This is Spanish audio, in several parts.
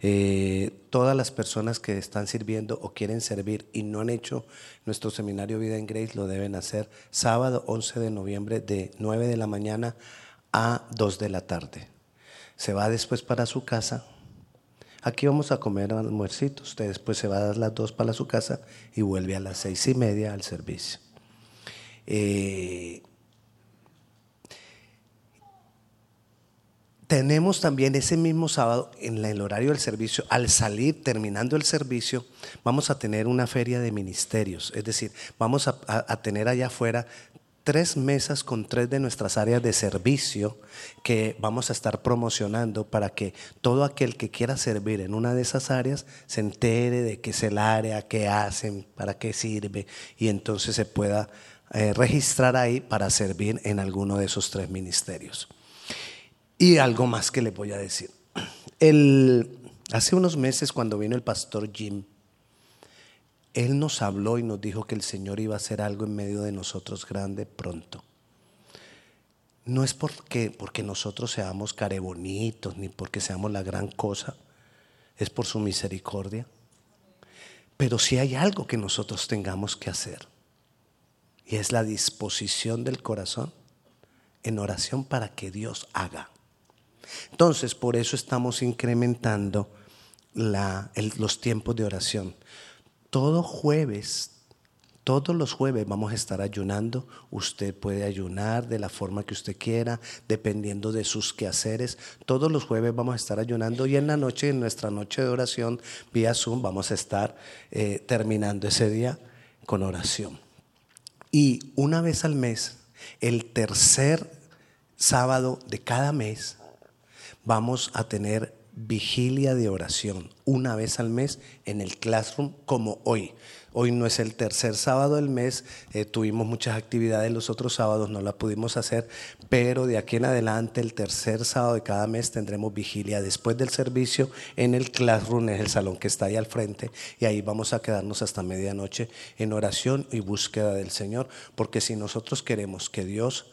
Eh, todas las personas que están sirviendo o quieren servir y no han hecho nuestro seminario Vida en Grace lo deben hacer sábado 11 de noviembre de 9 de la mañana a 2 de la tarde. Se va después para su casa. Aquí vamos a comer almuercito. Usted después se va a dar las dos para su casa y vuelve a las seis y media al servicio. Eh, tenemos también ese mismo sábado, en el horario del servicio, al salir, terminando el servicio, vamos a tener una feria de ministerios. Es decir, vamos a, tener allá afuera tres mesas con tres de nuestras áreas de servicio que vamos a estar promocionando para que todo aquel que quiera servir en una de esas áreas se entere de qué es el área, qué hacen, para qué sirve y entonces se pueda eh, registrar ahí para servir en alguno de esos tres ministerios. Y algo más que le voy a decir. hace unos meses cuando vino el pastor Jim, él nos habló y nos dijo que el Señor iba a hacer algo en medio de nosotros grande pronto. No es porque, porque nosotros seamos carebonitos ni porque seamos la gran cosa, es por su misericordia. Pero si hay algo que nosotros tengamos que hacer, y es la disposición del corazón en oración para que Dios haga. Entonces, por eso estamos incrementando los tiempos de oración. Todo jueves, todos los jueves vamos a estar ayunando. Usted puede ayunar de la forma que usted quiera, dependiendo de sus quehaceres. Todos los jueves vamos a estar ayunando y en la noche, en nuestra noche de oración vía Zoom, vamos a estar eh, terminando ese día con oración. Y una vez al mes, el tercer sábado de cada mes, vamos a tener vigilia de oración una vez al mes en el classroom como hoy. Hoy no es el tercer sábado del mes, eh, tuvimos muchas actividades los otros sábados, no la pudimos hacer, pero de aquí en adelante, el tercer sábado de cada mes tendremos vigilia después del servicio en el classroom, es el salón que está ahí al frente, y ahí vamos a quedarnos hasta medianoche en oración y búsqueda del Señor, porque si nosotros queremos que Dios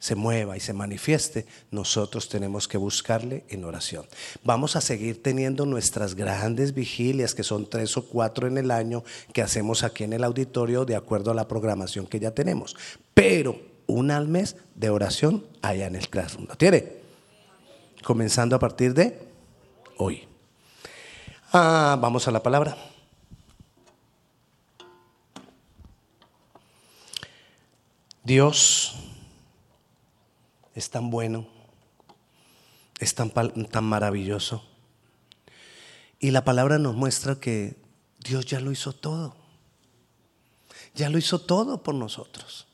se mueva y se manifieste, nosotros tenemos que buscarle en oración. Vamos a seguir teniendo nuestras grandes vigilias, que son tres o cuatro en el año, que hacemos aquí en el auditorio de acuerdo a la programación que ya tenemos. Pero una al mes de oración allá en el Classroom. ¿Lo tiene? Comenzando a partir de hoy. Ah, vamos a la palabra. Dios es tan bueno, es tan, tan maravilloso. Y la palabra nos muestra que Dios ya lo hizo todo. Ya lo hizo todo por nosotros.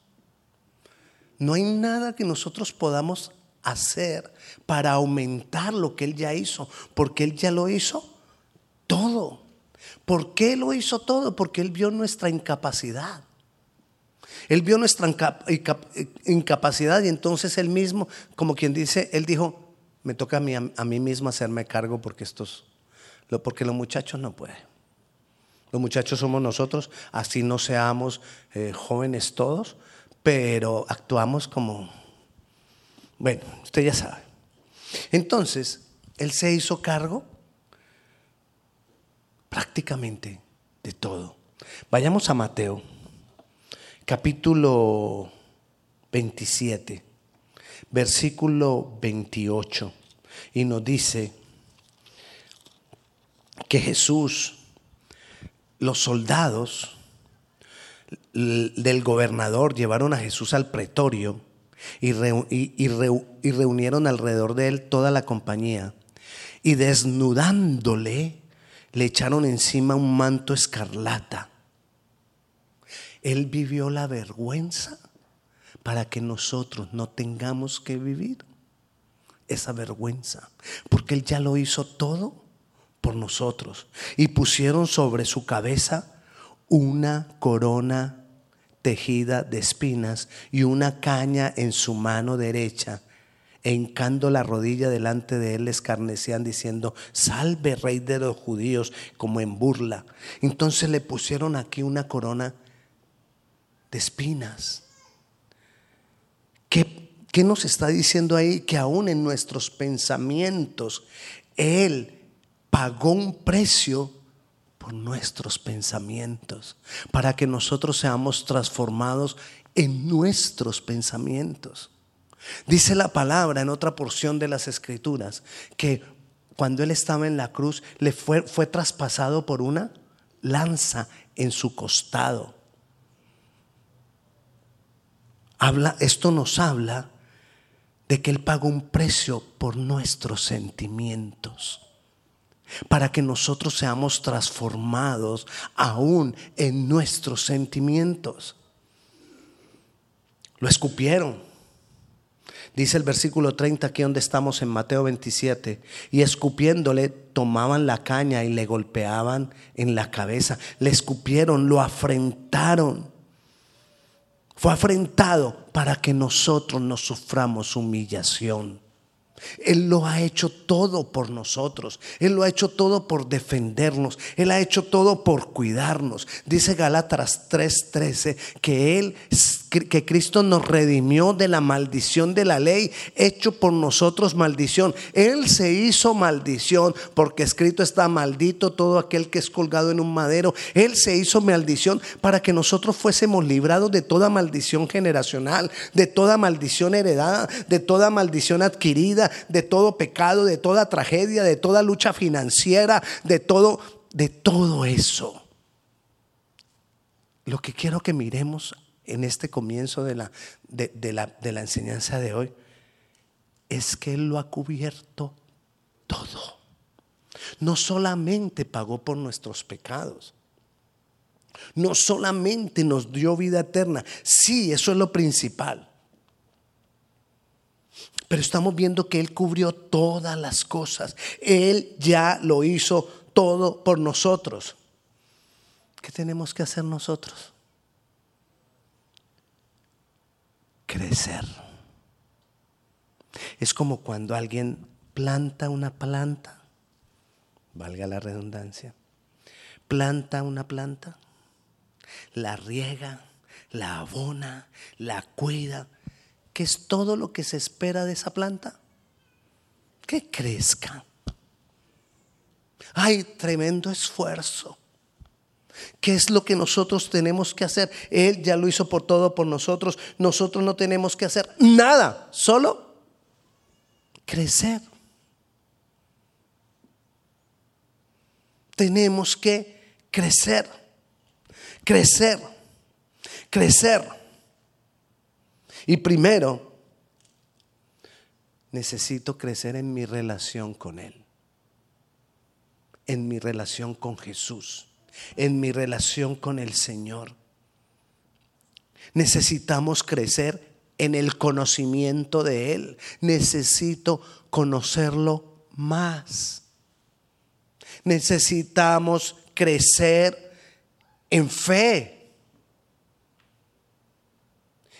No hay nada que nosotros podamos hacer para aumentar lo que Él ya hizo, porque Él ya lo hizo todo. ¿Por qué lo hizo todo? Porque Él vio nuestra incapacidad. Él vio nuestra incapacidad y entonces él mismo, como quien dice, él dijo, me toca a mí, a mí mismo hacerme cargo porque estos, porque los muchachos no pueden. Los muchachos somos nosotros, así no seamos eh, jóvenes todos, pero actuamos como, bueno, usted ya sabe. Entonces, él se hizo cargo prácticamente de todo. Vayamos a Mateo capítulo 27, versículo 28, y nos dice que Jesús, los soldados del gobernador llevaron a Jesús al pretorio y, y reunieron alrededor de él toda la compañía y desnudándole le echaron encima un manto escarlata él vivió la vergüenza para que nosotros no tengamos que vivir esa vergüenza. Porque Él ya lo hizo todo por nosotros. Y pusieron sobre su cabeza una corona tejida de espinas y una caña en su mano derecha. E hincando la rodilla delante de él, escarnecían diciendo, salve rey de los judíos, como en burla. Entonces le pusieron aquí una corona de espinas. ¿Qué, ¿Qué nos está diciendo ahí? Que aún en nuestros pensamientos, Él pagó un precio por nuestros pensamientos, para que nosotros seamos transformados en nuestros pensamientos. Dice la palabra en otra porción de las escrituras que cuando él estaba en la cruz le fue, fue traspasado por una lanza en su costado. Habla, esto nos habla de que Él pagó un precio por nuestros sentimientos, para que nosotros seamos transformados aún en nuestros sentimientos. Lo escupieron. Dice el versículo 30 aquí donde estamos en Mateo 27, y escupiéndole tomaban la caña y le golpeaban en la cabeza, le escupieron, lo afrentaron. Fue afrentado para que nosotros no suframos humillación. Él lo ha hecho todo por nosotros. Él lo ha hecho todo por defendernos. Él ha hecho todo por cuidarnos. Dice Galátaras 3:13 que él que Cristo nos redimió de la maldición de la ley, hecho por nosotros maldición. Él se hizo maldición porque escrito está maldito todo aquel que es colgado en un madero. Él se hizo maldición para que nosotros fuésemos librados de toda maldición generacional, de toda maldición heredada, de toda maldición adquirida, de todo pecado, de toda tragedia, de toda lucha financiera, de todo de todo eso. Lo que quiero que miremos en este comienzo de la, de, la, de la enseñanza de hoy es que Él lo ha cubierto todo. No solamente pagó por nuestros pecados, no solamente nos dio vida eterna, sí, eso es lo principal. Pero estamos viendo que Él cubrió todas las cosas. Él ya lo hizo todo por nosotros. ¿Qué tenemos que hacer nosotros? Crecer. Es como cuando alguien planta una planta, valga la redundancia, planta una planta, la riega, la abona, la cuida, que es todo lo que se espera de esa planta, que crezca. Hay tremendo esfuerzo. ¿Qué es lo que nosotros tenemos que hacer? Él ya lo hizo por todo por nosotros. Nosotros no tenemos que hacer nada, solo crecer. Tenemos que crecer, crecer, crecer. Y primero, necesito crecer en mi relación con Él, en mi relación con Jesús en mi relación con el Señor. Necesitamos crecer en el conocimiento de Él. Necesito conocerlo más. Necesitamos crecer en fe.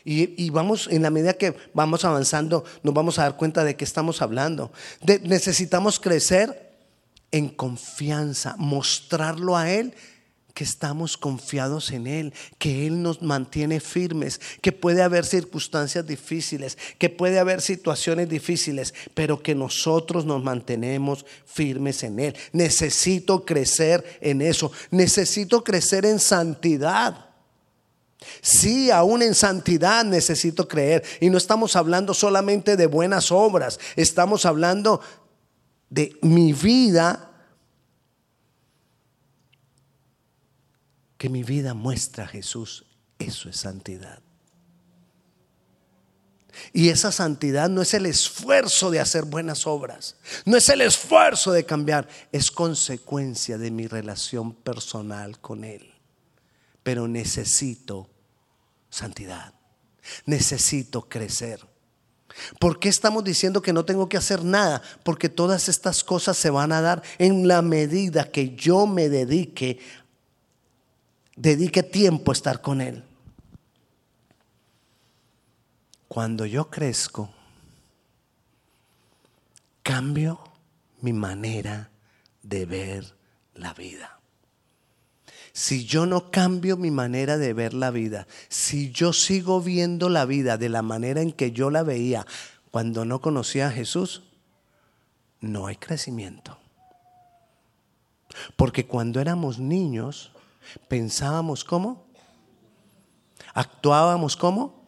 Y, vamos, en la medida que vamos avanzando, nos vamos a dar cuenta de que estamos hablando. necesitamos crecer en confianza, mostrarlo a Él que estamos confiados en Él, que Él nos mantiene firmes, que puede haber circunstancias difíciles, que puede haber situaciones difíciles, pero que nosotros nos mantenemos firmes en Él. Necesito crecer en eso, necesito crecer en santidad. Sí, aún en santidad necesito creer. Y no estamos hablando solamente de buenas obras, estamos hablando de mi vida, que mi vida muestra a Jesús, eso es santidad. Y esa santidad no es el esfuerzo de hacer buenas obras, no es el esfuerzo de cambiar, es consecuencia de mi relación personal con Él. Pero necesito santidad, necesito crecer. ¿Por qué estamos diciendo que no tengo que hacer nada? Porque todas estas cosas se van a dar en la medida que yo me dedique, dedique tiempo a estar con Él. Cuando yo crezco, cambio mi manera de ver la vida si yo no cambio mi manera de ver la vida, si yo sigo viendo la vida de la manera en que yo la veía cuando no conocía a Jesús, no hay crecimiento. Porque cuando éramos niños, pensábamos cómo, actuábamos cómo,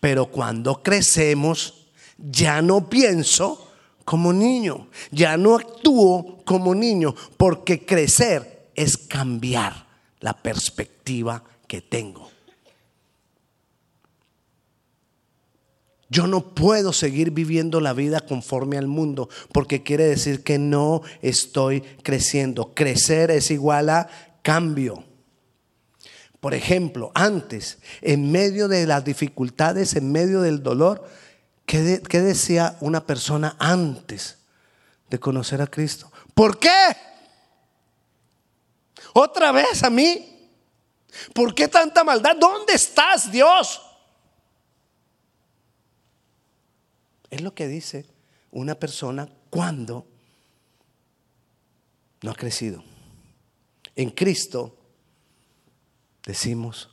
pero cuando crecemos, ya no pienso como niño, ya no actúo como niño, porque crecer es cambiar la perspectiva que tengo. Yo no puedo seguir viviendo la vida conforme al mundo porque quiere decir que no estoy creciendo. Crecer es igual a cambio. Por ejemplo, antes, en medio de las dificultades, en medio del dolor, ¿qué, decía una persona antes de conocer a Cristo? ¿Por qué? ¿Otra vez a mí? ¿Por qué tanta maldad? ¿Dónde estás, Dios? Es lo que dice una persona cuando no ha crecido. En Cristo decimos,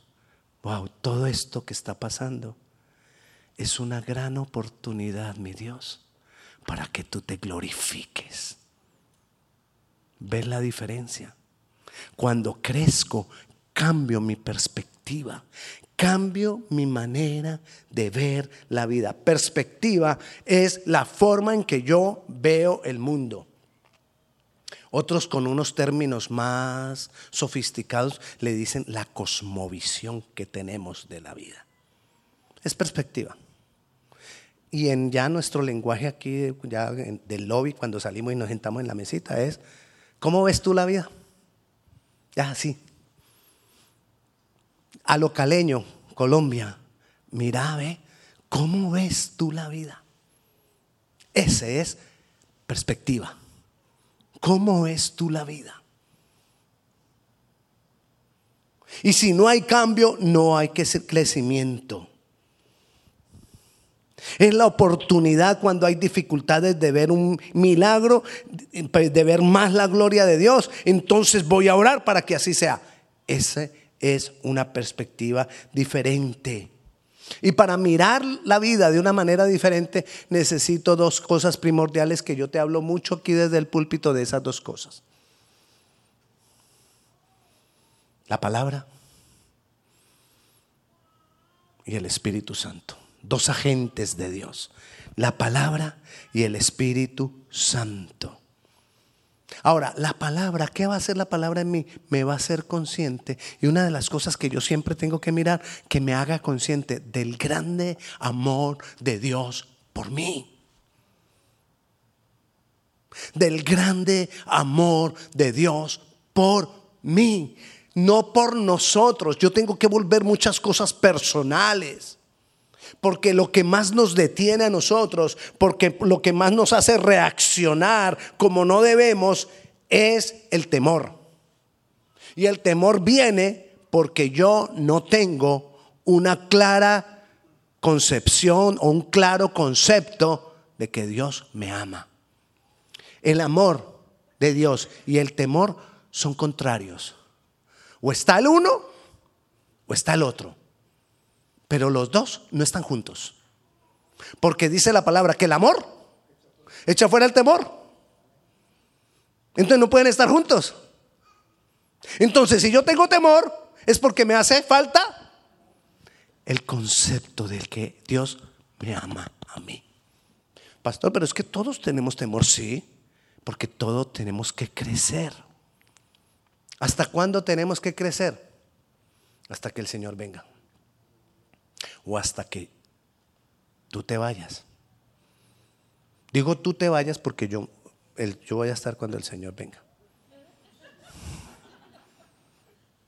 wow, todo esto que está pasando es una gran oportunidad, mi Dios, para que tú te glorifiques. ¿Ves la diferencia? Cuando crezco, cambio mi perspectiva, cambio mi manera de ver la vida. Perspectiva es la forma en que yo veo el mundo. Otros con unos términos más sofisticados le dicen la cosmovisión que tenemos de la vida. Es perspectiva. Y en ya nuestro lenguaje aquí, ya del lobby, cuando salimos y nos sentamos en la mesita, es, ¿cómo ves tú la vida? Ya, así, a lo caleño, Colombia, mira, ve, ¿cómo ves tú la vida? Ese es perspectiva. ¿Cómo ves tú la vida? Y si no hay cambio, no hay crecimiento. Es la oportunidad cuando hay dificultades de ver un milagro, de ver más la gloria de Dios. Entonces voy a orar para que así sea. Ese es una perspectiva diferente. Y para mirar la vida de una manera diferente necesito dos cosas primordiales que yo te hablo mucho aquí desde el púlpito de esas dos cosas. La palabra y el Espíritu Santo. Dos agentes de Dios. La palabra y el Espíritu Santo. Ahora, la palabra, ¿qué va a hacer la palabra en mí? Me va a hacer consciente. Y una de las cosas que yo siempre tengo que mirar, que me haga consciente del grande amor de Dios por mí. Del grande amor de Dios por mí. No por nosotros. Yo tengo que volver muchas cosas personales. Porque lo que más nos detiene a nosotros, porque lo que más nos hace reaccionar como no debemos, es el temor. Y el temor viene porque yo no tengo una clara concepción o un claro concepto de que Dios me ama. El amor de Dios y el temor son contrarios. O está el uno o está el otro. Pero los dos no están juntos. Porque dice la palabra que el amor echa fuera el temor. Entonces no pueden estar juntos. Entonces, si yo tengo temor, es porque me hace falta el concepto del que Dios me ama a mí. Pastor, pero es que todos tenemos temor, sí, porque todos tenemos que crecer. ¿Hasta cuándo tenemos que crecer? Hasta que el Señor venga o hasta que tú te vayas. Digo tú te vayas porque yo, yo voy a estar cuando el Señor venga.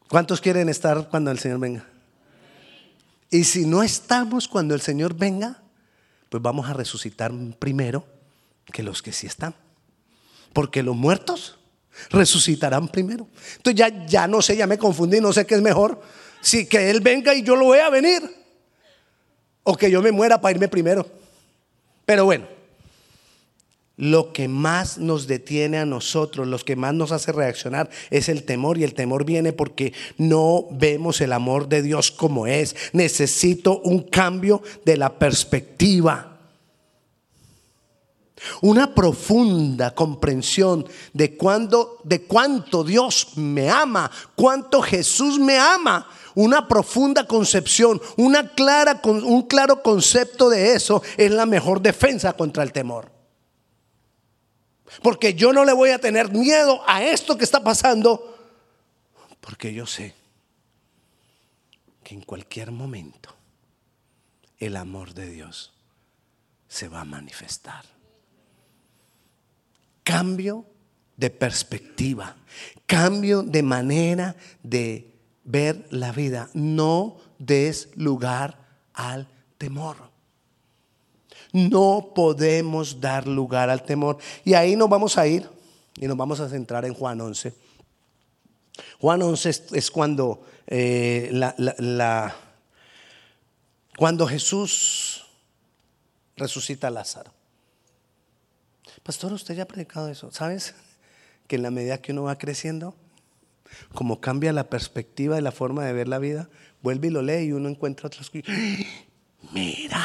¿Cuántos quieren estar cuando el Señor venga? Y si no estamos cuando el Señor venga, pues vamos a resucitar primero que los que sí están. Porque los muertos resucitarán primero. Entonces ya, ya no sé, ya me confundí, no sé qué es mejor. Si que Él venga y yo lo voy a venir o que yo me muera para irme primero. Pero bueno, lo que más nos detiene a nosotros, lo que más nos hace reaccionar es el temor y el temor viene porque no vemos el amor de Dios como es. Necesito un cambio de la perspectiva. Una profunda comprensión de cuándo, de cuánto Dios me ama, cuánto Jesús me ama. Una profunda concepción, una clara, un claro concepto de eso es la mejor defensa contra el temor. Porque yo no le voy a tener miedo a esto que está pasando, porque yo sé que en cualquier momento el amor de Dios se va a manifestar. Cambio de perspectiva, cambio de manera de ver la vida. No des lugar al temor. No podemos dar lugar al temor. Y ahí nos vamos a ir y nos vamos a centrar en Juan 11. Juan 11 es, cuando, eh, la, cuando Jesús resucita a Lázaro. Pastor, usted ya ha predicado eso. ¿Sabes? Que en la medida que uno va creciendo, como cambia la perspectiva y la forma de ver la vida, vuelve y lo lee y uno encuentra otras cosas. Mira,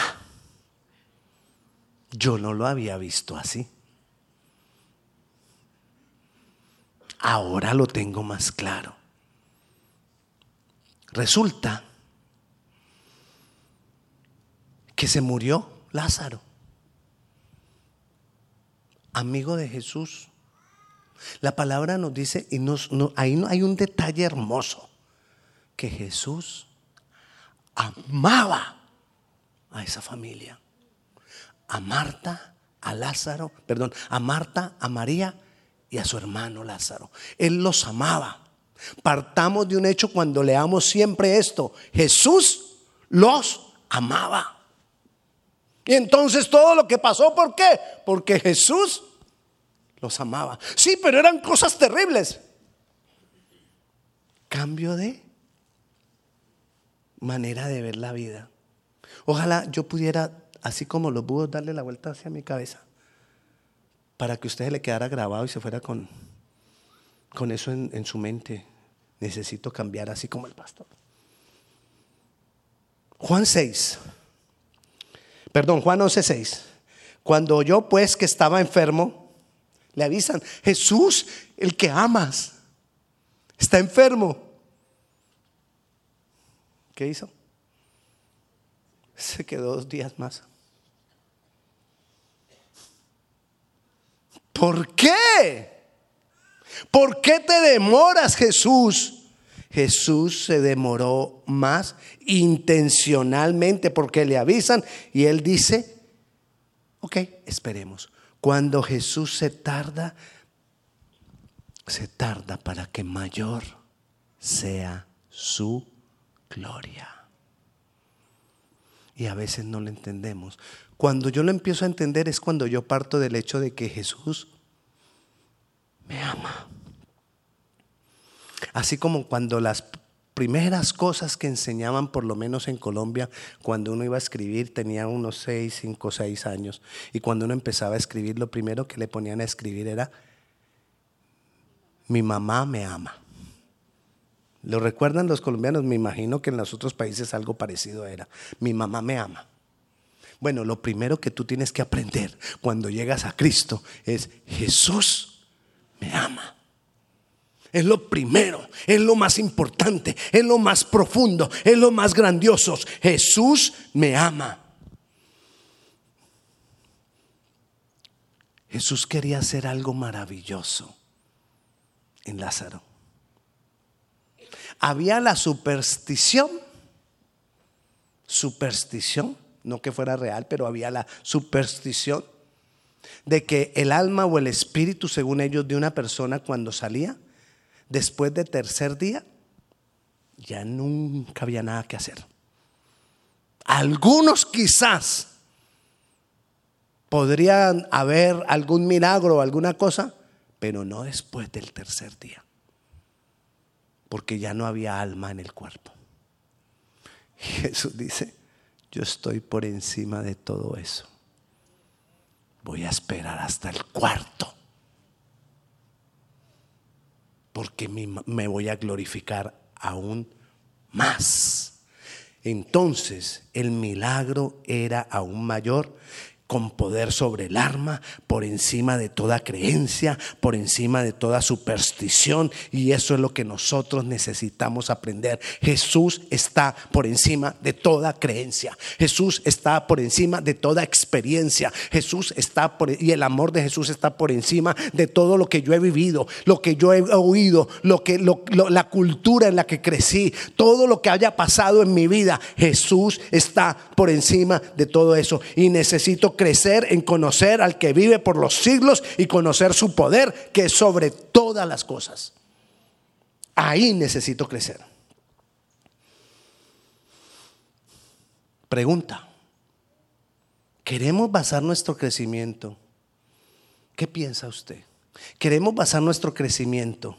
yo no lo había visto así. Ahora lo tengo más claro. Resulta que se murió Lázaro amigo de Jesús. La palabra nos dice, y nos, ahí hay un detalle hermoso, que Jesús amaba a esa familia, a Marta, a Lázaro, perdón, a Marta, a María y a su hermano Lázaro. Él los amaba. Partamos de un hecho cuando leamos siempre esto, Jesús los amaba. Y entonces todo lo que pasó, ¿por qué? Porque Jesús los amaba. Sí, pero eran cosas terribles. Cambio de manera de ver la vida. Ojalá yo pudiera, así como los búhos, darle la vuelta hacia mi cabeza para que usted le quedara grabado y se fuera con, con eso en, en su mente. Necesito cambiar así como el pastor. Juan 6, perdón, Juan 11, 6. Cuando yo pues que estaba enfermo, le avisan, Jesús, el que amas, está enfermo. ¿Qué hizo? Se quedó dos días más. ¿Por qué? ¿Por qué te demoras, Jesús? Jesús se demoró más intencionalmente porque le avisan y él dice, ok, esperemos. Cuando Jesús se tarda, se tarda para que mayor sea su gloria. Y a veces no lo entendemos. Cuando yo lo empiezo a entender es cuando yo parto del hecho de que Jesús me ama. Así como cuando las primeras cosas que enseñaban, por lo menos en Colombia, cuando uno iba a escribir, tenía unos 6, 5, 6 años, y cuando uno empezaba a escribir, lo primero que le ponían a escribir era, mi mamá me ama. ¿Lo recuerdan los colombianos? Me imagino que en los otros países algo parecido era, mi mamá me ama. Bueno, lo primero que tú tienes que aprender cuando llegas a Cristo es, Jesús me ama. Es lo primero, es lo más importante, es lo más profundo, es lo más grandioso. Jesús me ama. Jesús quería hacer algo maravilloso en Lázaro. Había la superstición, superstición, no que fuera real, pero había la superstición de que el alma o el espíritu, según ellos, de una persona cuando salía, después del tercer día, ya nunca había nada que hacer. Algunos quizás podrían haber algún milagro o alguna cosa, pero no después del tercer día, porque ya no había alma en el cuerpo. Jesús dice, yo estoy por encima de todo eso. Voy a esperar hasta el cuarto porque me voy a glorificar aún más. Entonces el milagro era aún mayor con poder sobre el arma, por encima de toda creencia, por encima de toda superstición. Y eso es lo que nosotros necesitamos aprender. Jesús está por encima de toda creencia. Jesús está por encima de toda experiencia. Jesús está por y el amor de Jesús está por encima de todo lo que yo he vivido, lo que yo he oído, lo que la cultura en la que crecí, todo lo que haya pasado en mi vida. Jesús está por encima de todo eso y necesito crecer en conocer al que vive por los siglos y conocer su poder, que es sobre todas las cosas. Ahí necesito crecer. Pregunta. ¿Queremos basar nuestro crecimiento? ¿Qué piensa usted? ¿Queremos basar nuestro crecimiento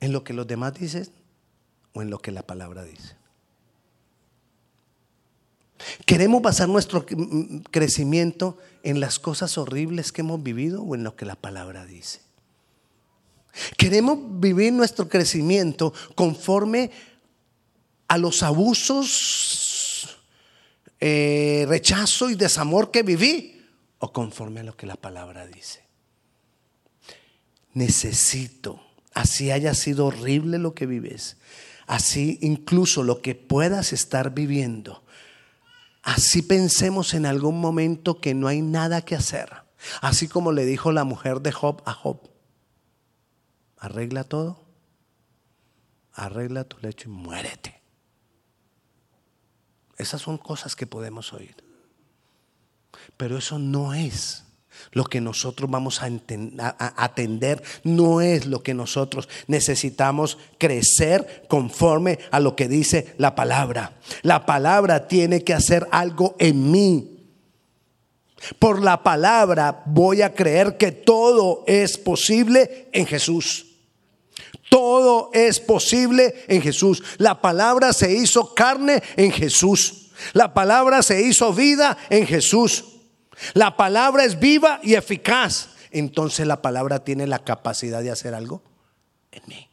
en lo que los demás dicen o en lo que la palabra dice? ¿Queremos basar nuestro crecimiento en las cosas horribles que hemos vivido o en lo que la palabra dice? ¿Queremos vivir nuestro crecimiento conforme a los abusos, eh, rechazo y desamor que viví o conforme a lo que la palabra dice? Necesito, así haya sido horrible lo que vives, así incluso lo que puedas estar viviendo, Así pensemos en algún momento que no hay nada que hacer. Así como le dijo la mujer de Job a Job. Arregla todo. Arregla tu lecho y muérete. Esas son cosas que podemos oír. Pero eso no es lo que nosotros vamos a, atender no es lo que nosotros necesitamos crecer conforme a lo que dice la palabra. La palabra tiene que hacer algo en mí. Por la palabra voy a creer que todo es posible en Jesús. Todo es posible en Jesús. La palabra se hizo carne en Jesús. La palabra se hizo vida en Jesús. La palabra es viva y eficaz. Entonces la palabra tiene la capacidad de hacer algo en mí.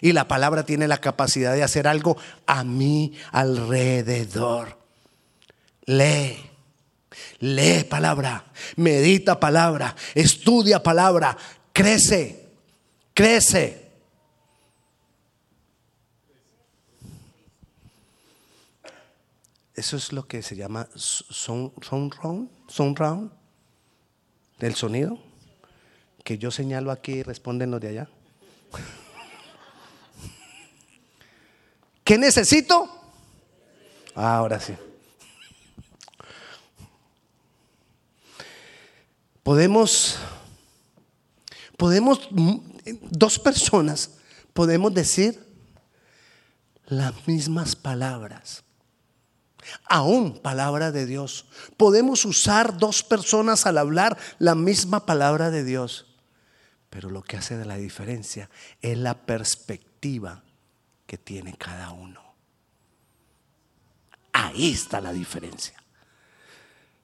Y la palabra tiene la capacidad de hacer algo a mí alrededor. Lee, lee palabra, medita palabra, estudia palabra, crece, crece. Eso es lo que se llama sound, round, round del sonido. Que yo señalo aquí y responden los de allá. ¿Qué necesito? ahora sí. Podemos, podemos, dos personas podemos decir las mismas palabras aún palabra de Dios. Podemos usar dos personas al hablar la misma palabra de Dios. Pero lo que hace de la diferencia es la perspectiva que tiene cada uno. Ahí está la diferencia.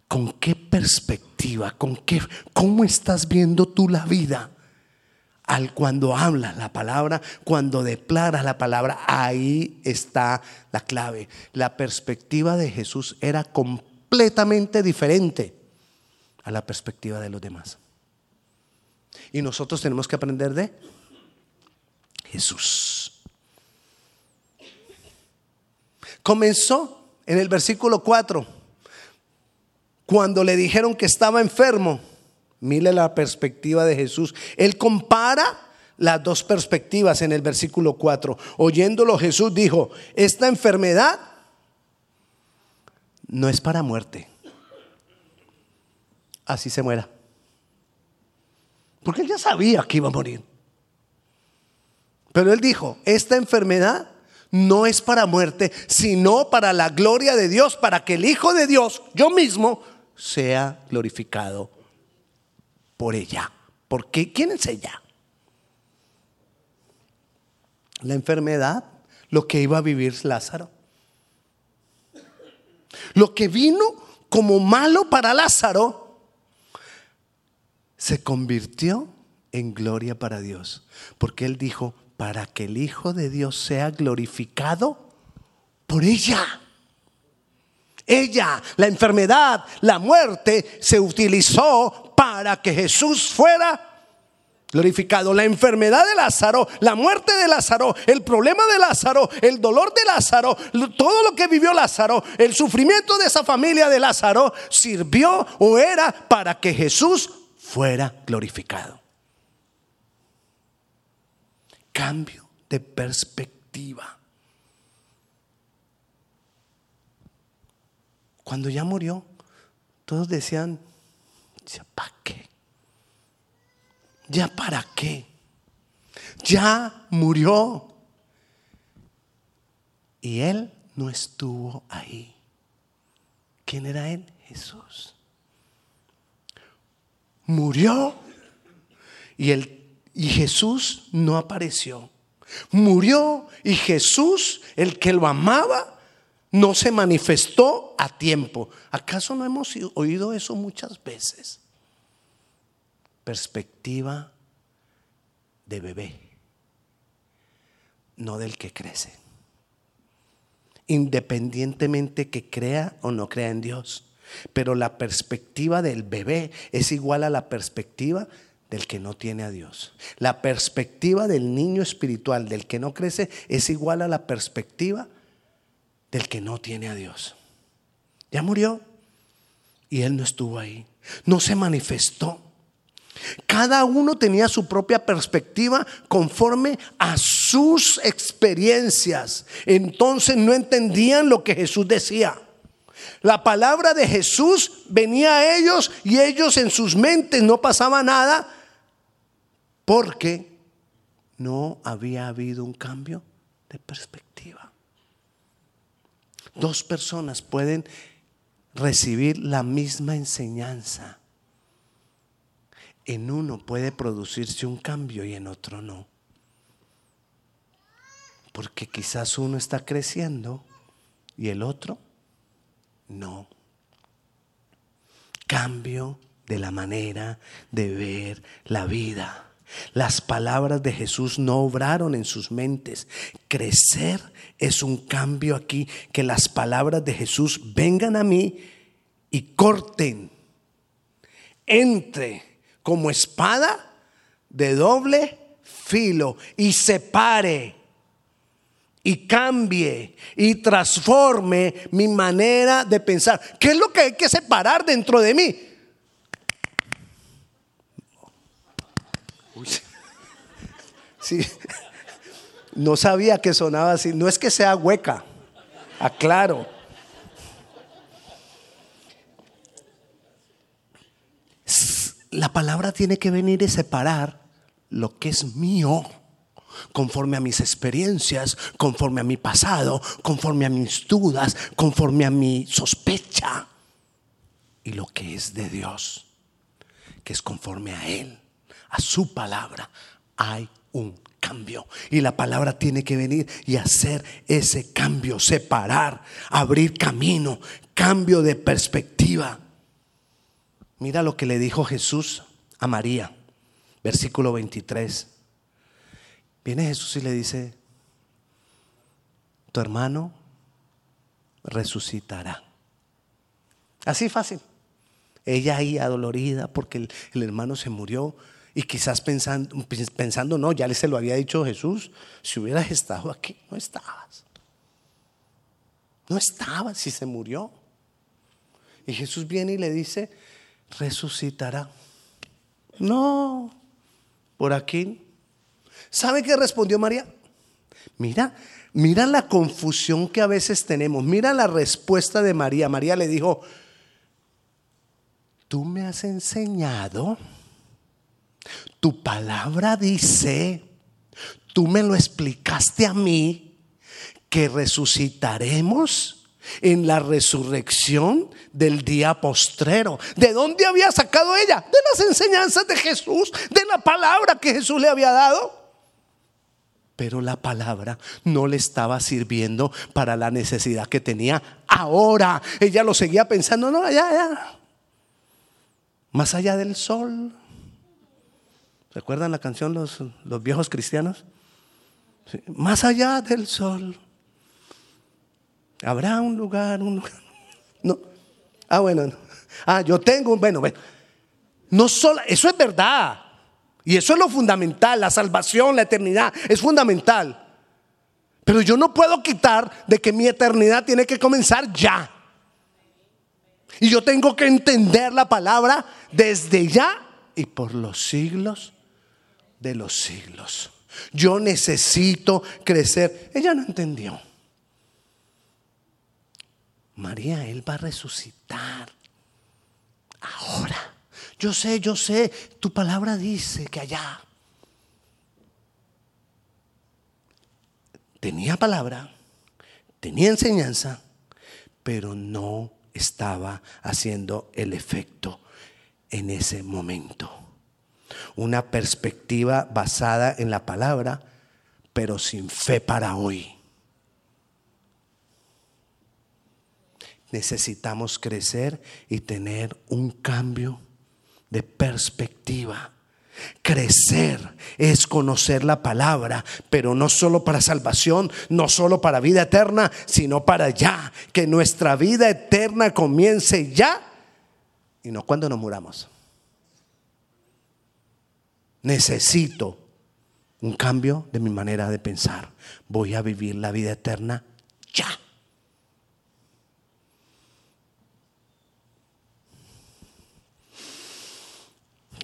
¿Con qué perspectiva? ¿Con qué cómo estás viendo tú la vida? Al cuando hablas la palabra, cuando declaras la palabra, ahí está la clave. La perspectiva de Jesús era completamente diferente a la perspectiva de los demás. Y nosotros tenemos que aprender de Jesús. Comenzó en el versículo 4, cuando le dijeron que estaba enfermo. Mire la perspectiva de Jesús. Él compara las dos perspectivas en el versículo 4. Oyéndolo Jesús dijo, esta enfermedad no es para muerte. Así se muera. Porque él ya sabía que iba a morir. Pero él dijo, esta enfermedad no es para muerte, sino para la gloria de Dios, para que el Hijo de Dios, yo mismo, sea glorificado por ella. Porque ¿quién es ella? La enfermedad, lo que iba a vivir Lázaro. Lo que vino como malo para Lázaro se convirtió en gloria para Dios. Porque él dijo, para que el Hijo de Dios sea glorificado por ella. Ella, la enfermedad, la muerte, se utilizó para que Jesús fuera glorificado. La enfermedad de Lázaro, la muerte de Lázaro, el problema de Lázaro, el dolor de Lázaro, todo lo que vivió Lázaro, el sufrimiento de esa familia de Lázaro, sirvió o era para que Jesús fuera glorificado. Cambio de perspectiva. Cuando ya murió, todos decían, ¿para qué? ¿Ya para qué? Ya murió. Y él no estuvo ahí. ¿Quién era él? Jesús. Murió y, y Jesús no apareció. Murió y Jesús, el que lo amaba, no se manifestó a tiempo. ¿Acaso no hemos oído eso muchas veces? perspectiva de bebé, no del que crece. Independientemente que crea o no crea en Dios. Pero la perspectiva del bebé es igual a la perspectiva del que no tiene a Dios. La perspectiva del niño espiritual, del que no crece, es igual a la perspectiva del que no tiene a Dios. Ya murió y él no estuvo ahí. No se manifestó. Cada uno tenía su propia perspectiva conforme a sus experiencias. Entonces no entendían lo que Jesús decía. La palabra de Jesús venía a ellos y ellos en sus mentes no pasaba nada porque no había habido un cambio de perspectiva. Dos personas pueden recibir la misma enseñanza en uno puede producirse un cambio y en otro no. Porque quizás uno está creciendo y el otro no. Cambio de la manera de ver la vida. Las palabras de Jesús no obraron en sus mentes. Crecer es un cambio aquí, que las palabras de Jesús vengan a mí y corten, entre como espada de doble filo y separe y cambie y transforme mi manera de pensar. ¿Qué es lo que hay que separar dentro de mí? Sí. No sabía que sonaba así. No es que sea hueca, aclaro. la palabra tiene que venir y separar lo que es mío conforme a mis experiencias, conforme a mi pasado, conforme a mis dudas, conforme a mi sospecha y lo que es de Dios, que es conforme a Él, a su palabra. Hay un cambio y la palabra tiene que venir y hacer ese cambio, separar, abrir camino, cambio de perspectiva. Mira lo que le dijo Jesús a María, versículo 23. Viene Jesús y le dice, tu hermano resucitará. Así fácil. Ella ahí adolorida porque el, hermano se murió y quizás pensando, pensando, no, ya se lo había dicho Jesús, si hubieras estado aquí, no estabas. No estabas si se murió. Y Jesús viene y le dice, resucitará. No, por aquí. ¿Sabe qué respondió María? Mira, mira la confusión que a veces tenemos. Mira la respuesta de María. María le dijo, tú me has enseñado, tu palabra dice, tú me lo explicaste a mí, que resucitaremos en la resurrección del día postrero. ¿De dónde había sacado ella? De las enseñanzas de Jesús, de la palabra que Jesús le había dado. Pero la palabra no le estaba sirviendo para la necesidad que tenía ahora. Ella lo seguía pensando, no, allá, allá. Más allá del sol. ¿Recuerdan la canción los, los viejos cristianos? Más allá del sol Habrá un lugar, un lugar. No. Ah, bueno. Ah, yo tengo, bueno, bueno. No solo, eso es verdad. Y eso es lo fundamental, la salvación, la eternidad, es fundamental. Pero yo no puedo quitar de que mi eternidad tiene que comenzar ya. Y yo tengo que entender la palabra desde ya y por los siglos de los siglos. Yo necesito crecer. Ella no entendió. María, Él va a resucitar. Ahora. Yo sé, yo sé, tu palabra dice que allá. Tenía palabra, tenía enseñanza, pero no estaba haciendo el efecto en ese momento. Una perspectiva basada en la palabra, pero sin fe para hoy. Necesitamos crecer y tener un cambio de perspectiva. Crecer es conocer la palabra, pero no solo para salvación, no solo para vida eterna, sino para ya. Que nuestra vida eterna comience ya y no cuando nos muramos. Necesito un cambio de mi manera de pensar. Voy a vivir la vida eterna ya.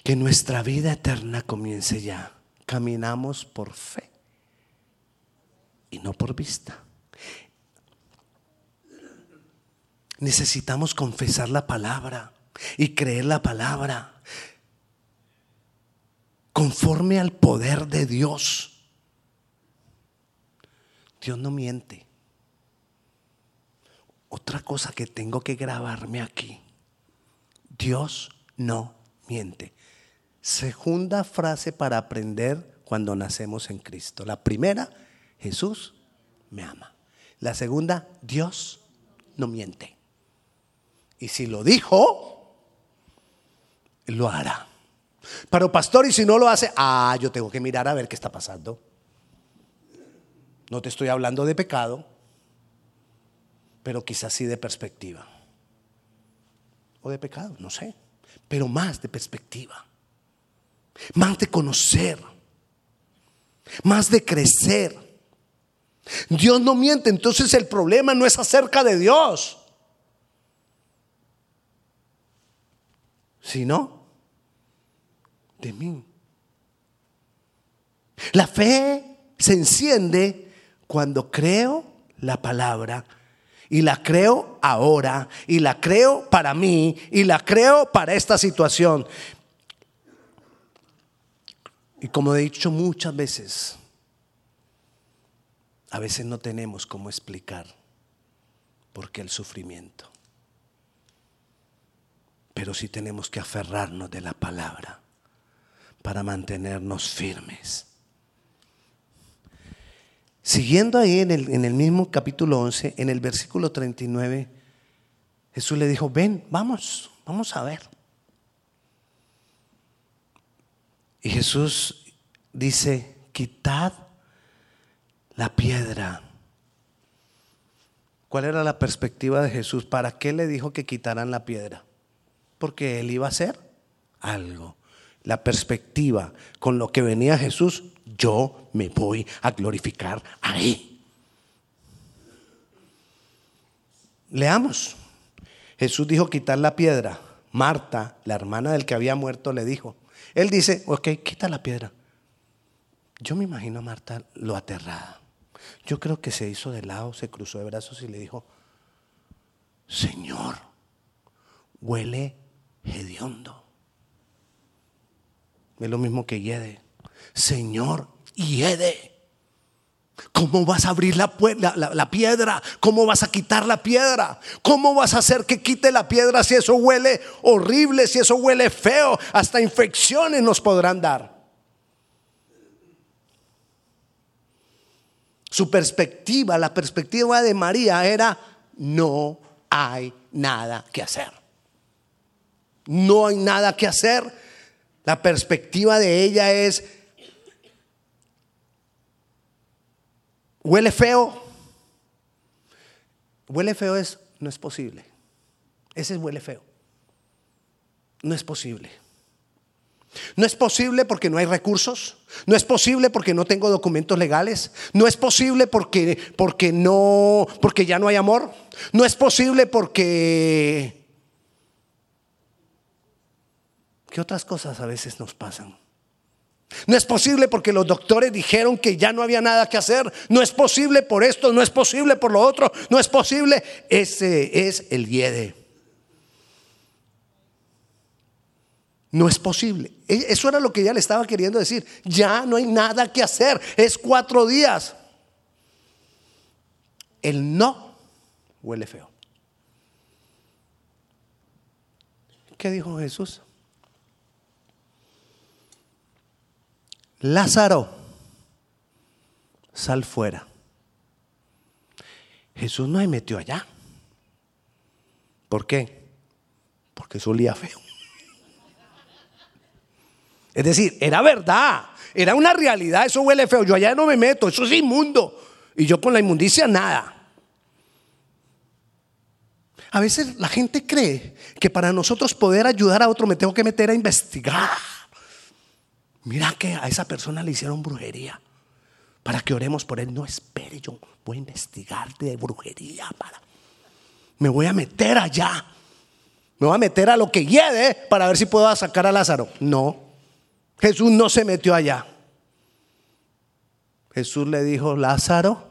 Que nuestra vida eterna comience ya. Caminamos por fe y no por vista. Necesitamos confesar la palabra y creer la palabra conforme al poder de Dios. Dios no miente. Otra cosa que tengo que grabarme aquí. Dios no miente. Segunda frase para aprender cuando nacemos en Cristo. La primera, Jesús me ama. La segunda, Dios no miente. Y si lo dijo, lo hará. Pero pastor, y si no lo hace, ah, yo tengo que mirar a ver qué está pasando. No te estoy hablando de pecado, pero quizás sí de perspectiva. O de pecado, no sé, pero más de perspectiva más de conocer, más de crecer. Dios no miente, entonces el problema no es acerca de Dios, sino de mí. La fe se enciende cuando creo la palabra y la creo ahora y la creo para mí y la creo para esta situación. Y como he dicho muchas veces, a veces no tenemos cómo explicar por qué el sufrimiento. Pero sí tenemos que aferrarnos de la palabra para mantenernos firmes. Siguiendo ahí en el, mismo capítulo 11, en el versículo 39, Jesús le dijo, ven, vamos, vamos a ver. Y Jesús dice, quitad la piedra. ¿Cuál era la perspectiva de Jesús? ¿Para qué le dijo que quitaran la piedra? Porque él iba a hacer algo. La perspectiva con lo que venía Jesús, yo me voy a glorificar ahí. Leamos. Jesús dijo quitar la piedra. Marta, la hermana del que había muerto, le dijo, él dice, ok, quita la piedra. Yo me imagino a Marta lo aterrada. Yo creo que se hizo de lado, se cruzó de brazos y le dijo, Señor, huele hediondo. Es lo mismo que hiede. Señor, hiede. ¿Cómo vas a abrir la, la, piedra? ¿Cómo vas a quitar la piedra? ¿Cómo vas a hacer que quite la piedra si eso huele horrible, si eso huele feo? Hasta infecciones nos podrán dar. Su perspectiva, la perspectiva de María era, no hay nada que hacer. No hay nada que hacer. La perspectiva de ella es, Huele feo. Huele feo es, no es posible. Ese huele feo. No es posible. No es posible porque no hay recursos, no es posible porque no tengo documentos legales, no es posible porque porque no porque ya no hay amor, no es posible porque ¿Qué otras cosas a veces nos pasan? No es posible porque los doctores dijeron que ya no había nada que hacer. No es posible por esto, no es posible por lo otro, no es posible. Ese es el hiede. No es posible. E, eso era lo que ella le estaba queriendo decir. Ya no hay nada que hacer. Es cuatro días. El no huele feo. ¿Qué dijo Jesús? Lázaro, sal fuera. Jesús no se metió allá. ¿Por qué? Porque solía feo. Es decir, era verdad, era una realidad, eso huele feo. Yo allá no me meto, eso es inmundo. Y yo con la inmundicia nada. A veces la gente cree que para nosotros poder ayudar a otro me tengo que meter a investigar. Mira que a esa persona le hicieron brujería. Para que oremos por él. No espere, yo voy a investigar de brujería para. Me voy a meter allá. Me voy a meter a lo que hiede para ver si puedo sacar a Lázaro. No. Jesús no se metió allá. Jesús le dijo, Lázaro,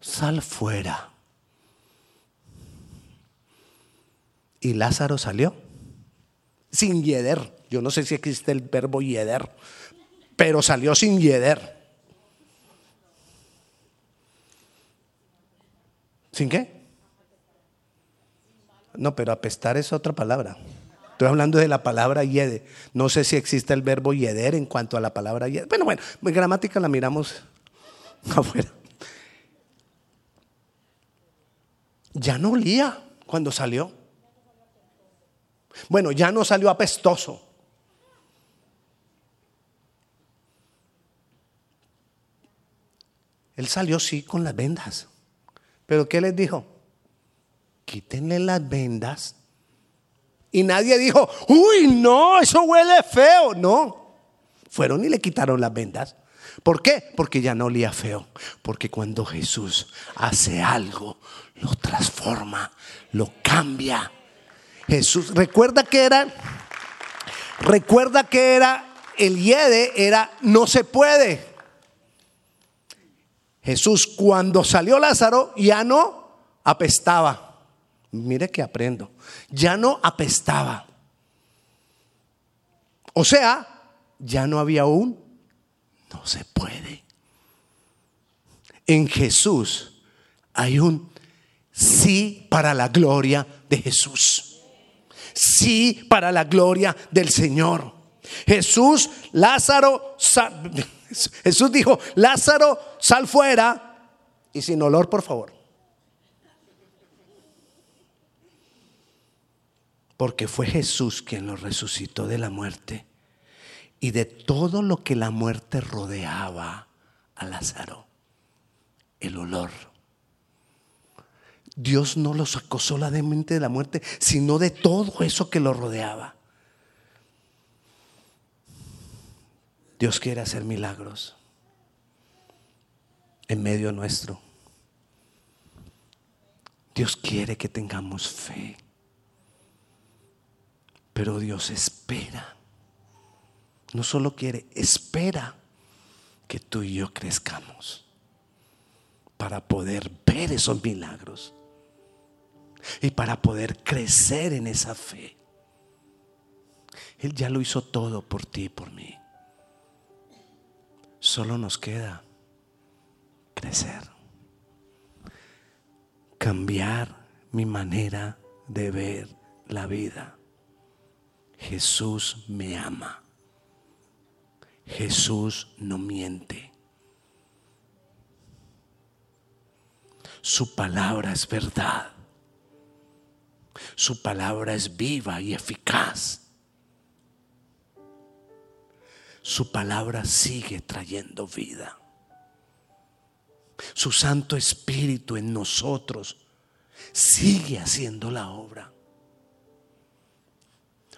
sal fuera. Y Lázaro salió sin hieder. Yo no sé si existe el verbo yeder, pero salió sin yeder. ¿Sin qué? No, pero apestar es otra palabra. Estoy hablando de la palabra yede. No sé si existe el verbo yeder en cuanto a la palabra yeder. Bueno, bueno, en gramática la miramos afuera. Ya no olía cuando salió. Bueno, ya no salió apestoso. Él salió sí con las vendas. Pero ¿qué les dijo? Quítenle las vendas. Y nadie dijo, uy, no, eso huele feo. No. Fueron y le quitaron las vendas. ¿Por qué? Porque ya no olía feo. Porque cuando Jesús hace algo, lo transforma, lo cambia. Jesús, recuerda que era, recuerda que era, el yede era, no se puede. Jesús cuando salió Lázaro ya no apestaba. Mire que aprendo. Ya no apestaba. O sea, ya no había un, no se puede. En Jesús hay un sí para la gloria de Jesús. Sí para la gloria del Señor. Jesús, Lázaro, Jesús dijo, Lázaro, sal fuera y sin olor, por favor. Porque fue Jesús quien lo resucitó de la muerte y de todo lo que la muerte rodeaba a Lázaro. El olor. Dios no lo sacó solamente de la muerte, sino de todo eso que lo rodeaba. Dios quiere hacer milagros en medio nuestro. Dios quiere que tengamos fe. Pero Dios espera. No solo quiere, espera que tú y yo crezcamos para poder ver esos milagros y para poder crecer en esa fe. Él ya lo hizo todo por ti y por mí. Solo nos queda crecer, cambiar mi manera de ver la vida. Jesús me ama. Jesús no miente. Su palabra es verdad. Su palabra es viva y eficaz. Su palabra sigue trayendo vida. Su Santo Espíritu en nosotros sigue haciendo la obra.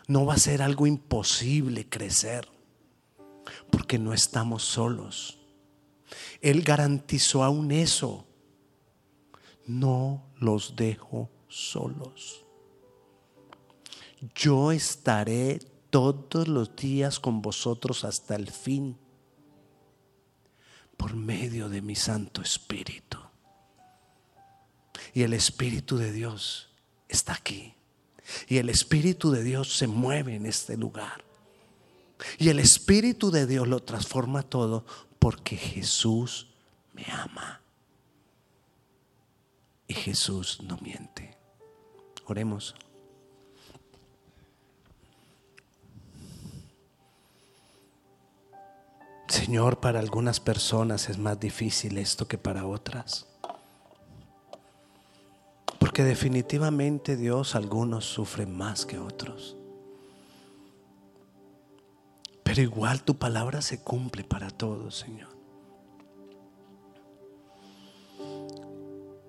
No va a ser algo imposible crecer, porque no estamos solos. Él garantizó aún eso. No los dejo solos. Yo estaré todos los días con vosotros hasta el fin, por medio de mi Santo Espíritu. Y el Espíritu de Dios está aquí. Y el Espíritu de Dios se mueve en este lugar. Y el Espíritu de Dios lo transforma todo porque Jesús me ama. Y Jesús no miente. Oremos. Señor, para algunas personas es más difícil esto que para otras. Porque definitivamente Dios, algunos sufren más que otros. Pero igual tu palabra se cumple para todos, Señor.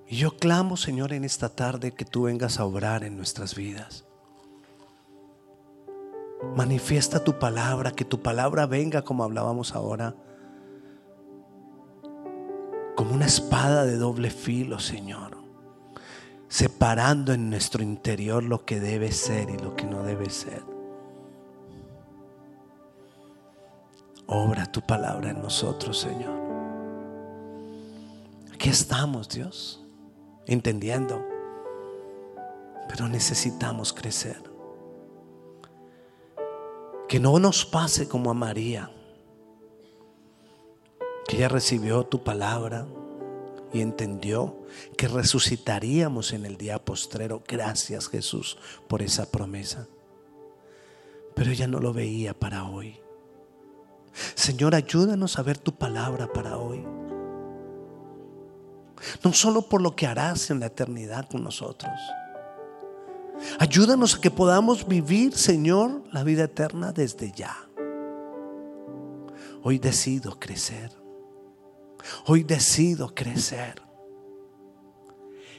Y yo clamo, Señor, en esta tarde que tú vengas a obrar en nuestras vidas. Manifiesta tu palabra, que tu palabra venga como hablábamos ahora, como una espada de doble filo, Señor, separando en nuestro interior lo que debe ser y lo que no debe ser. Obra tu palabra en nosotros, Señor. Aquí estamos, Dios, entendiendo, pero necesitamos crecer. Que no nos pase como a María, que ella recibió tu palabra y entendió que resucitaríamos en el día postrero. Gracias Jesús por esa promesa. Pero ella no lo veía para hoy. Señor, ayúdanos a ver tu palabra para hoy. No solo por lo que harás en la eternidad con nosotros Ayúdanos a que podamos vivir, Señor, la vida eterna desde ya. Hoy decido crecer. Hoy decido crecer.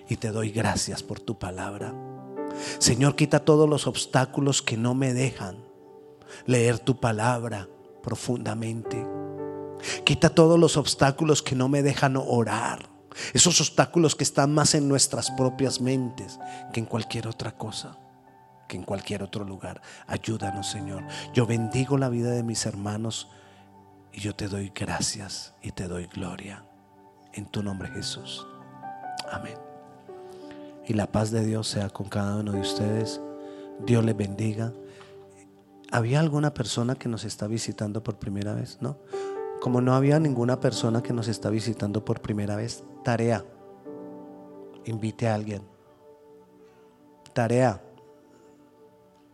Y te doy gracias por tu palabra. Señor, quita todos los obstáculos que no me dejan leer tu palabra profundamente. Quita todos los obstáculos que no me dejan orar esos obstáculos que están más en nuestras propias mentes que en cualquier otra cosa, que en cualquier otro lugar. Ayúdanos, Señor. Yo bendigo la vida de mis hermanos y yo te doy gracias y te doy gloria. En tu nombre, Jesús. Amén. Y la paz de Dios sea con cada uno de ustedes. Dios les bendiga. ¿Había alguna persona que nos está visitando por primera vez? ¿No? Como no había ninguna persona que nos está visitando por primera vez, tarea. Invite a alguien. Tarea.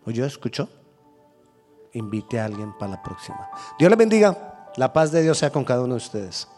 ¿Oyó? ¿Escuchó? Invite a alguien para la próxima. Dios le bendiga. La paz de Dios sea con cada uno de ustedes.